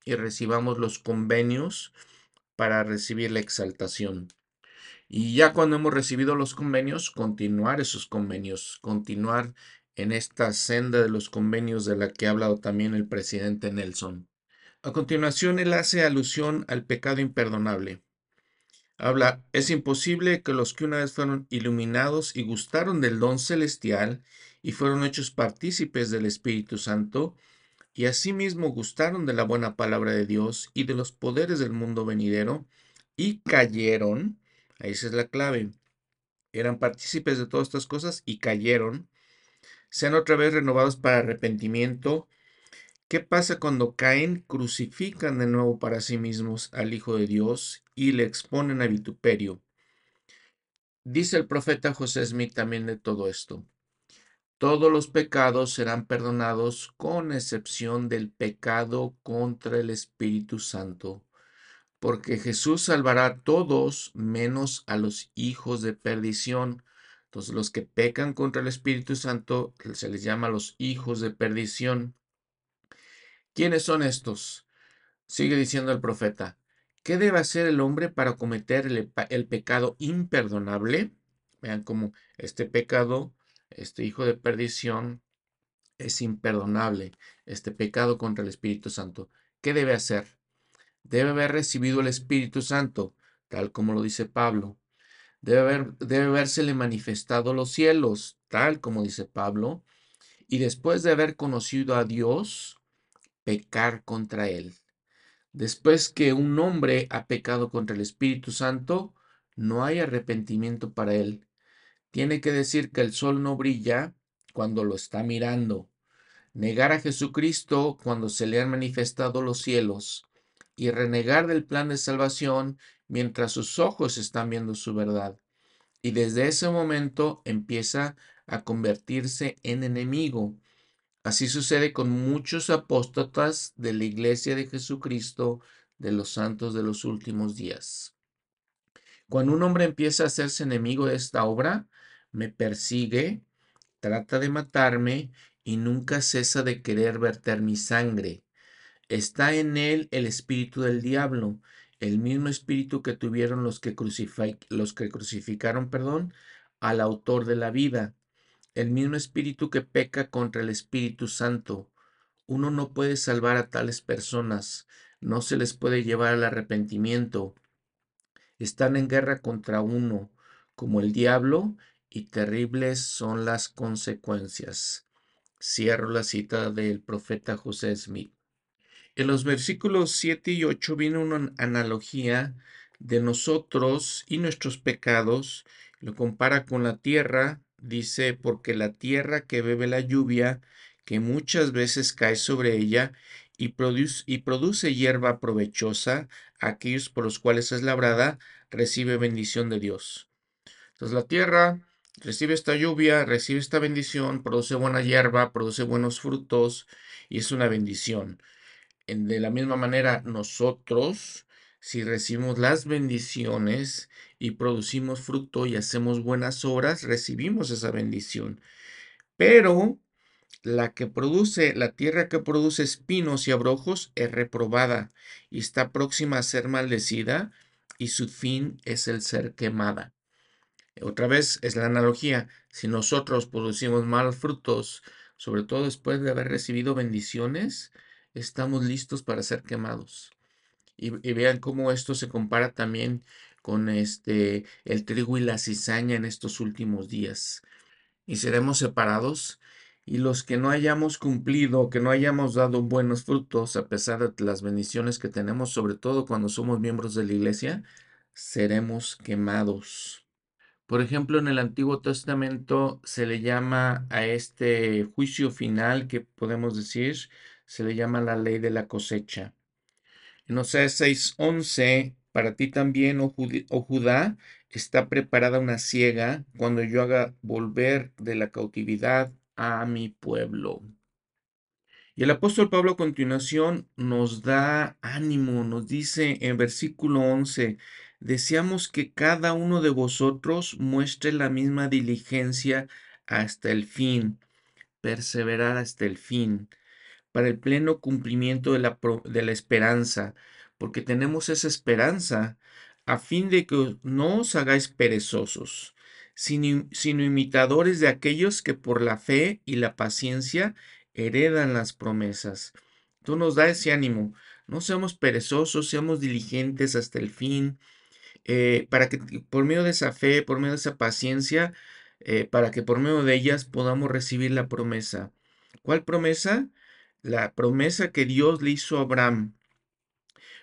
y recibamos los convenios para recibir la exaltación. Y ya cuando hemos recibido los convenios, continuar esos convenios, continuar en esta senda de los convenios de la que ha hablado también el presidente Nelson. A continuación, él hace alusión al pecado imperdonable. Habla, es imposible que los que una vez fueron iluminados y gustaron del don celestial y fueron hechos partícipes del Espíritu Santo, y asimismo gustaron de la buena palabra de Dios y de los poderes del mundo venidero, y cayeron, ahí es la clave, eran partícipes de todas estas cosas y cayeron, sean otra vez renovados para arrepentimiento. ¿Qué pasa cuando caen? Crucifican de nuevo para sí mismos al Hijo de Dios y le exponen a vituperio. Dice el profeta José Smith también de todo esto todos los pecados serán perdonados con excepción del pecado contra el Espíritu Santo, porque Jesús salvará a todos menos a los hijos de perdición. Entonces los que pecan contra el Espíritu Santo se les llama los hijos de perdición. ¿Quiénes son estos? Sigue diciendo el profeta. ¿Qué debe hacer el hombre para cometer el, el pecado imperdonable? Vean cómo este pecado este hijo de perdición es imperdonable, este pecado contra el Espíritu Santo. ¿Qué debe hacer? Debe haber recibido el Espíritu Santo, tal como lo dice Pablo. Debe, haber, debe manifestado los cielos, tal como dice Pablo. Y después de haber conocido a Dios, pecar contra Él. Después que un hombre ha pecado contra el Espíritu Santo, no hay arrepentimiento para él tiene que decir que el sol no brilla cuando lo está mirando, negar a Jesucristo cuando se le han manifestado los cielos y renegar del plan de salvación mientras sus ojos están viendo su verdad. Y desde ese momento empieza a convertirse en enemigo. Así sucede con muchos apóstatas de la iglesia de Jesucristo de los santos de los últimos días. Cuando un hombre empieza a hacerse enemigo de esta obra, me persigue, trata de matarme y nunca cesa de querer verter mi sangre. Está en él el espíritu del diablo, el mismo espíritu que tuvieron los que, los que crucificaron, perdón, al autor de la vida. el mismo espíritu que peca contra el Espíritu Santo. Uno no puede salvar a tales personas, no se les puede llevar al arrepentimiento. Están en guerra contra uno, como el diablo, y terribles son las consecuencias. Cierro la cita del profeta José Smith. En los versículos 7 y 8 viene una analogía de nosotros y nuestros pecados. Lo compara con la tierra. Dice, porque la tierra que bebe la lluvia, que muchas veces cae sobre ella y produce, y produce hierba provechosa, aquellos por los cuales es labrada, recibe bendición de Dios. Entonces la tierra recibe esta lluvia, recibe esta bendición, produce buena hierba, produce buenos frutos y es una bendición. De la misma manera, nosotros, si recibimos las bendiciones y producimos fruto y hacemos buenas obras, recibimos esa bendición. Pero la que produce, la tierra que produce espinos y abrojos es reprobada y está próxima a ser maldecida y su fin es el ser quemada. Otra vez es la analogía, si nosotros producimos malos frutos, sobre todo después de haber recibido bendiciones, estamos listos para ser quemados. Y, vean cómo esto se compara también con este el trigo y la cizaña en estos últimos días. Y seremos separados y los que no hayamos cumplido, que no hayamos dado buenos frutos a pesar de las bendiciones que tenemos, sobre todo cuando somos miembros de la iglesia, seremos quemados. Por ejemplo, en el Antiguo Testamento se le llama a este juicio final que podemos decir, se le llama la ley de la cosecha. En Oseas 6:11, para ti también, oh, oh Judá, está preparada una ciega cuando yo haga volver de la cautividad a mi pueblo. Y el apóstol Pablo a continuación nos da ánimo, nos dice en versículo 11, deseamos que cada uno de vosotros muestre la misma diligencia hasta el fin, perseverar hasta el fin, para el pleno cumplimiento de la, de la esperanza, porque tenemos esa esperanza a fin de que no os hagáis perezosos, sino, sino imitadores de aquellos que por la fe y la paciencia heredan las promesas. Tú nos da ese ánimo. No seamos perezosos, seamos diligentes hasta el fin, eh, para que por medio de esa fe, por medio de esa paciencia, eh, para que por medio de ellas podamos recibir la promesa. ¿Cuál promesa? La promesa que Dios le hizo a Abraham.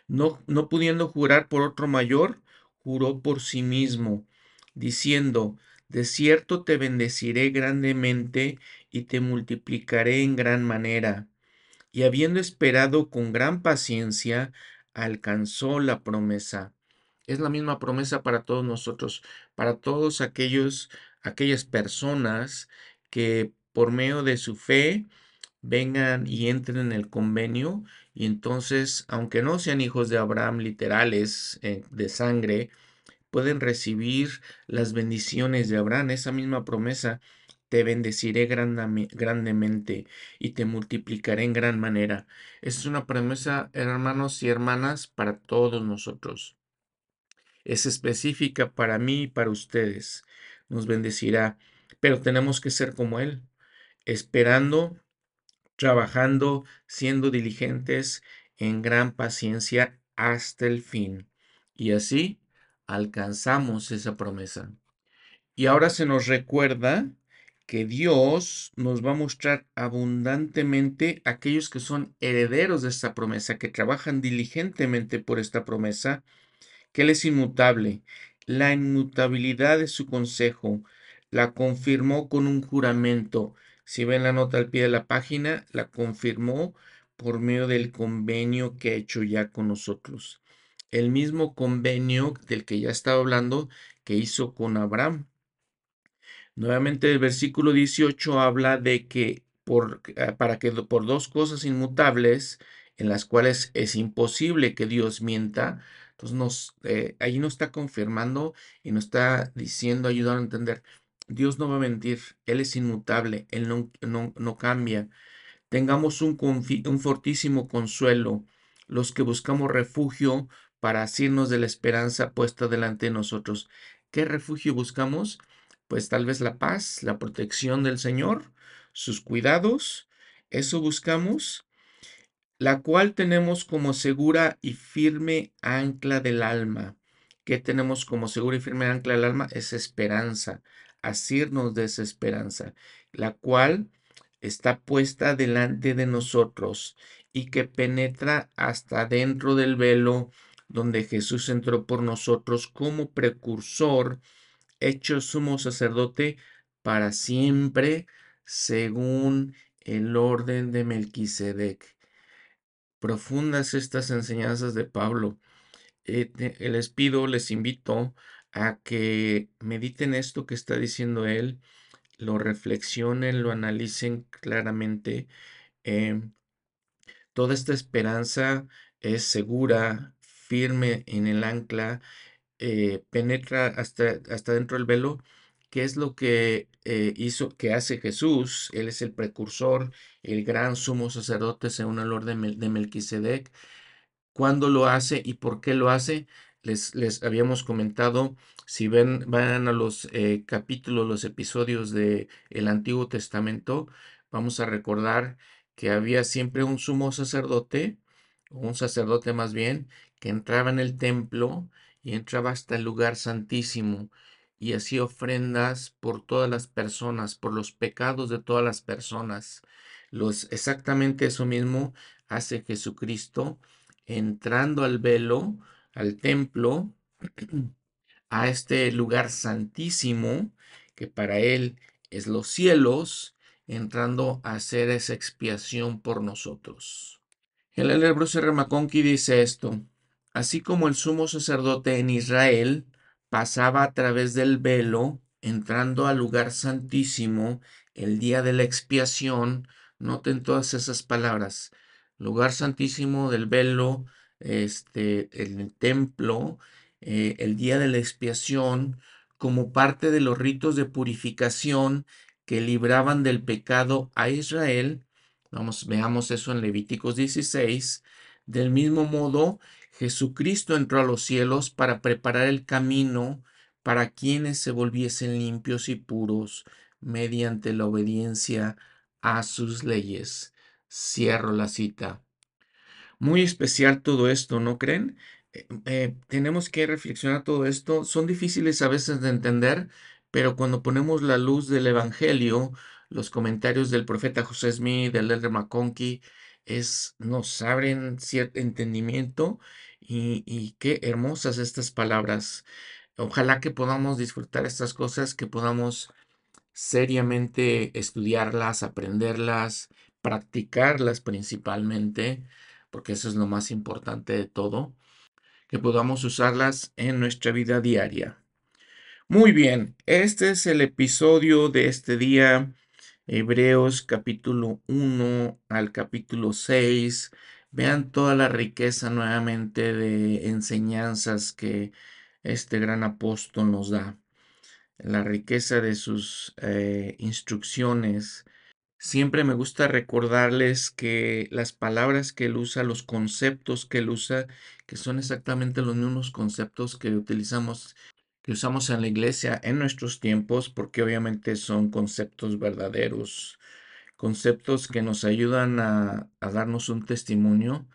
No, no pudiendo jurar por otro mayor, juró por sí mismo, diciendo, de cierto te bendeciré grandemente y te multiplicaré en gran manera. Y habiendo esperado con gran paciencia, alcanzó la promesa. Es la misma promesa para todos nosotros, para todos aquellos, aquellas personas que por medio de su fe vengan y entren en el convenio y entonces, aunque no sean hijos de Abraham literales eh, de sangre, pueden recibir las bendiciones de Abraham, esa misma promesa, te bendeciré grandemente y te multiplicaré en gran manera. Es una promesa, hermanos y hermanas, para todos nosotros. Es específica para mí y para ustedes. Nos bendecirá, pero tenemos que ser como Él, esperando, trabajando, siendo diligentes en gran paciencia hasta el fin. Y así alcanzamos esa promesa. Y ahora se nos recuerda que Dios nos va a mostrar abundantemente aquellos que son herederos de esta promesa, que trabajan diligentemente por esta promesa, que Él es inmutable. La inmutabilidad de su consejo la confirmó con un juramento. Si ven la nota al pie de la página, la confirmó por medio del convenio que ha hecho ya con nosotros el mismo convenio del que ya estaba hablando que hizo con Abraham. Nuevamente el versículo 18 habla de que por, ah, para que por dos cosas inmutables en las cuales es imposible que Dios mienta, entonces nos, eh, ahí nos está confirmando y nos está diciendo, ayudando a entender, Dios no va a mentir, Él es inmutable, Él no, no, no cambia. Tengamos un, un fortísimo consuelo, los que buscamos refugio para asirnos de la esperanza puesta delante de nosotros. ¿Qué refugio buscamos? pues tal vez la paz, la protección del Señor, sus cuidados, eso buscamos, la cual tenemos como segura y firme ancla del alma. ¿Qué tenemos como segura y firme ancla del alma? Es esperanza, asirnos de esa esperanza, la cual está puesta delante de nosotros y que penetra hasta dentro del velo donde Jesús entró por nosotros como precursor, hecho sumo sacerdote para siempre, según el orden de Melquisedec. Profundas estas enseñanzas de Pablo. Eh, les pido, les invito a que mediten esto que está diciendo él, lo reflexionen, lo analicen claramente. Em, toda esta esperanza es segura, firme en el ancla, eh, penetra hasta, hasta dentro del velo, ¿Qué es lo que eh, hizo, que hace Jesús? Él es el precursor, el gran sumo sacerdote según el orden de Melquisedec. ¿Cuándo lo hace y por qué lo hace? Les, les habíamos comentado, si ven, van a los eh, capítulos, los episodios del el Antiguo Testamento, vamos a recordar que había siempre un sumo sacerdote, un sacerdote más bien, que entraba en el templo y entraba hasta el lugar santísimo y así ofrendas por todas las personas, por los pecados de todas las personas. Los, exactamente eso mismo hace Jesucristo entrando al velo, al templo, a este lugar santísimo, que para Él es los cielos, entrando a hacer esa expiación por nosotros. El Elder Bruce dice esto, así como el sumo sacerdote en Israel pasaba a través del velo, entrando al lugar santísimo el día de la expiación. Noten todas esas palabras. Lugar santísimo del velo, este, el templo, eh, el día de la expiación, como parte de los ritos de purificación que libraban del pecado a Israel. Vamos, veamos eso en Levíticos 16. Del mismo modo, Jesucristo entró a los cielos para preparar el camino para quienes se volviesen limpios y puros mediante la obediencia a sus leyes. Cierro la cita. Muy especial todo esto, ¿no creen? Eh, eh, tenemos que reflexionar todo esto. Son difíciles a veces de entender, pero cuando ponemos la luz del Evangelio, los comentarios del profeta José Smith, del elder McConkie, es, nos abren cierto entendimiento y, qué hermosas estas palabras. Ojalá que podamos disfrutar estas cosas, que podamos seriamente estudiarlas, aprenderlas, practicarlas principalmente, porque eso es lo más importante de todo, que podamos usarlas en nuestra vida diaria. Muy bien, este es el episodio de este día, Hebreos capítulo 1 al capítulo 6. Vean toda la riqueza nuevamente de enseñanzas que este gran apóstol nos da. La riqueza de sus eh, instrucciones. Siempre me gusta recordarles que las palabras que él usa, los conceptos que él usa, que son exactamente los mismos conceptos que utilizamos que usamos en la iglesia en nuestros tiempos, porque obviamente son conceptos verdaderos, conceptos que nos ayudan a, darnos un testimonio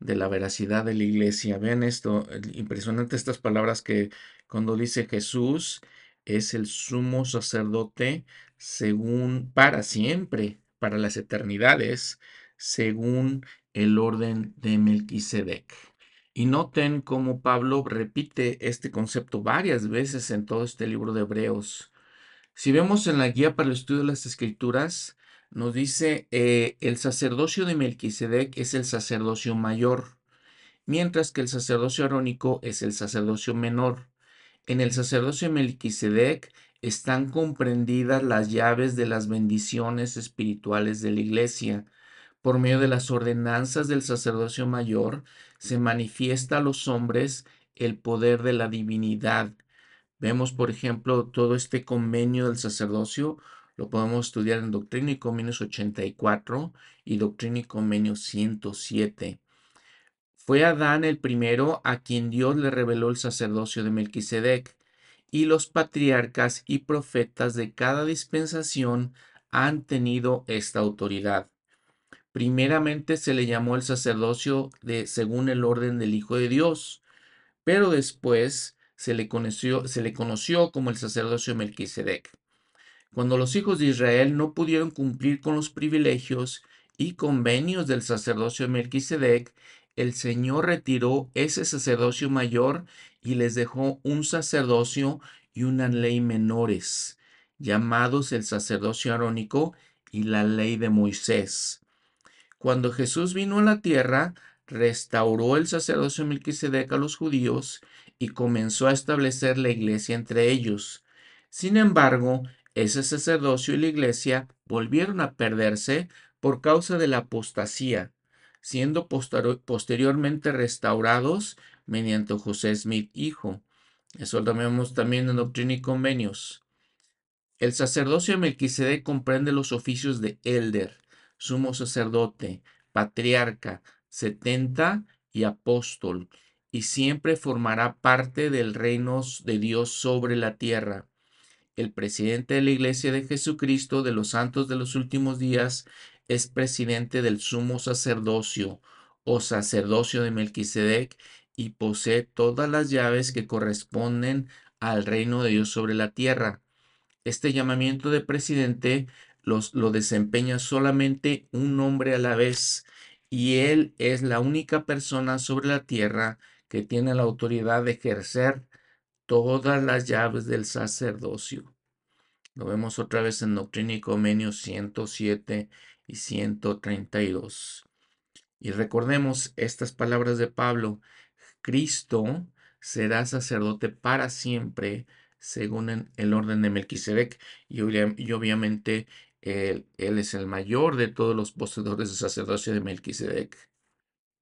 de la veracidad de la iglesia. Vean esto, impresionante estas palabras que cuando dice Jesús es el sumo sacerdote según para siempre, para las eternidades, según el orden de Melquisedec. Y noten cómo Pablo repite este concepto varias veces en todo este libro de Hebreos. Si vemos en la guía para el estudio de las escrituras, nos dice, eh, el sacerdocio de Melquisedec es el sacerdocio mayor, mientras que el sacerdocio arónico es el sacerdocio menor. En el sacerdocio de Melquisedec están comprendidas las llaves de las bendiciones espirituales de la iglesia. Por medio de las ordenanzas del sacerdocio mayor se manifiesta a los hombres el poder de la divinidad. Vemos, por ejemplo, todo este convenio del sacerdocio lo podemos estudiar en Doctrina y Convenios 84 y Doctrina y Convenios 107. Fue Adán el primero a quien Dios le reveló el sacerdocio de Melquisedec, y los patriarcas y profetas de cada dispensación han tenido esta autoridad. Primeramente se le llamó el sacerdocio de según el orden del Hijo de Dios, pero después se le conoció, se le conoció como el sacerdocio de Melquisedec. Cuando los hijos de Israel no pudieron cumplir con los privilegios y convenios del sacerdocio de Melquisedec, el Señor retiró ese sacerdocio mayor y les dejó un sacerdocio y una ley menores, llamados el sacerdocio arónico y la ley de Moisés. Cuando Jesús vino a la tierra, restauró el sacerdocio de Melquisedec a los judíos y comenzó a establecer la iglesia entre ellos. Sin embargo, ese sacerdocio y la iglesia volvieron a perderse por causa de la apostasía, siendo posteriormente restaurados mediante José Smith, hijo. Eso lo vemos también en Doctrina y Convenios. El sacerdocio de Melquisedec comprende los oficios de elder, sumo sacerdote, patriarca, setenta y apóstol, y siempre formará parte del reino de Dios sobre la tierra. El presidente de la Iglesia de Jesucristo de los Santos de los Últimos Días es presidente del sumo sacerdocio o sacerdocio de Melquisedec y posee todas las llaves que corresponden al reino de Dios sobre la tierra. Este llamamiento de presidente los, lo desempeña solamente un hombre a la vez y él es la única persona sobre la tierra que tiene la autoridad de ejercer todas las llaves del sacerdocio. Lo vemos otra vez en Doctrina y Comenio 107 y 132. Y recordemos estas palabras de Pablo. Cristo será sacerdote para siempre según el orden de Melquisedec y, obviamente él, es el mayor de todos los poseedores de sacerdocio de Melquisedec.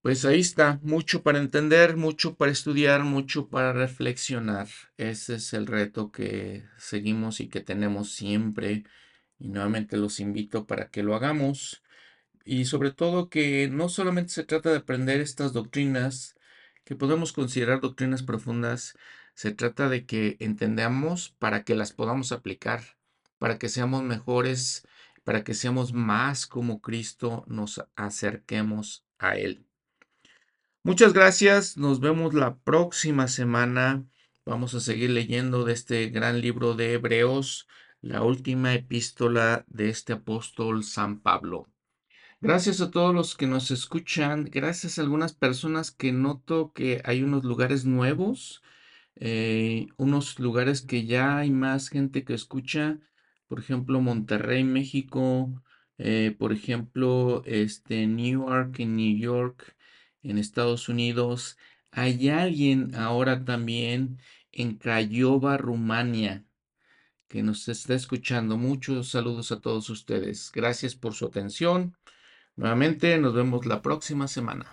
Pues ahí está, mucho para entender, mucho para estudiar, mucho para reflexionar. Ese es el reto que seguimos y que tenemos siempre. Y nuevamente los invito para que lo hagamos. Y sobre todo que no solamente se trata de aprender estas doctrinas, que podemos considerar doctrinas profundas, se trata de que entendamos para que las podamos aplicar, para que seamos mejores, para que seamos más como Cristo, nos acerquemos a Él. Muchas gracias, nos vemos la próxima semana. Vamos a seguir leyendo de este gran libro de Hebreos, la última epístola de este apóstol San Pablo. Gracias a todos los que nos escuchan, gracias a algunas personas que noto que hay unos lugares nuevos, eh, unos lugares que ya hay más gente que escucha, por ejemplo, Monterrey, México, eh, por ejemplo, este, Newark en New York, en Estados Unidos. Hay alguien ahora también en Craiova, Rumania, que nos está escuchando. Muchos saludos a todos ustedes. Gracias por su atención. Nuevamente nos vemos la próxima semana.